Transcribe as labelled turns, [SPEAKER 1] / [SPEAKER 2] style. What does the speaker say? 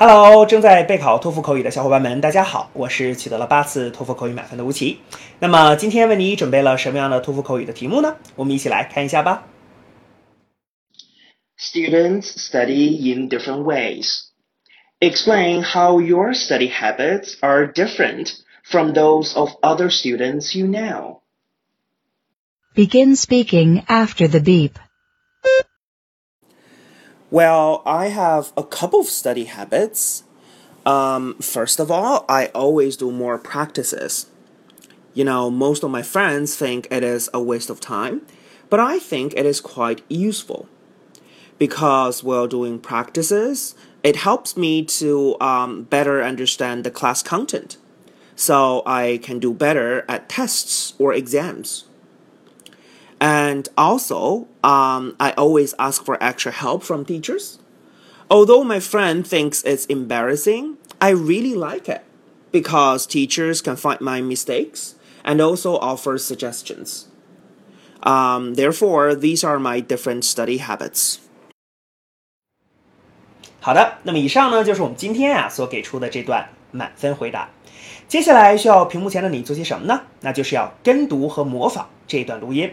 [SPEAKER 1] Hello，正在备考托福口语的小伙伴们，大家好，我是取得了八次托福口语满分的吴奇。那么今天为你准备了什么样的托福口语的题目呢？我们一起来看一下吧。
[SPEAKER 2] Students study in different ways. Explain how your study habits are different from those of other students you know.
[SPEAKER 3] Begin speaking after the beep.
[SPEAKER 4] Well, I have a couple of study habits. Um, first of all, I always do more practices. You know, most of my friends think it is a waste of time, but I think it is quite useful because while doing practices, it helps me to um, better understand the class content so I can do better at tests or exams. And also, um, I always ask for extra help from teachers. Although my friend thinks it's embarrassing, I really like it because teachers can find my mistakes and also offer suggestions. Um, therefore, these are my different study habits.
[SPEAKER 1] 好的，那么以上呢就是我们今天啊所给出的这段满分回答。接下来需要屏幕前的你做些什么呢？那就是要跟读和模仿这一段录音。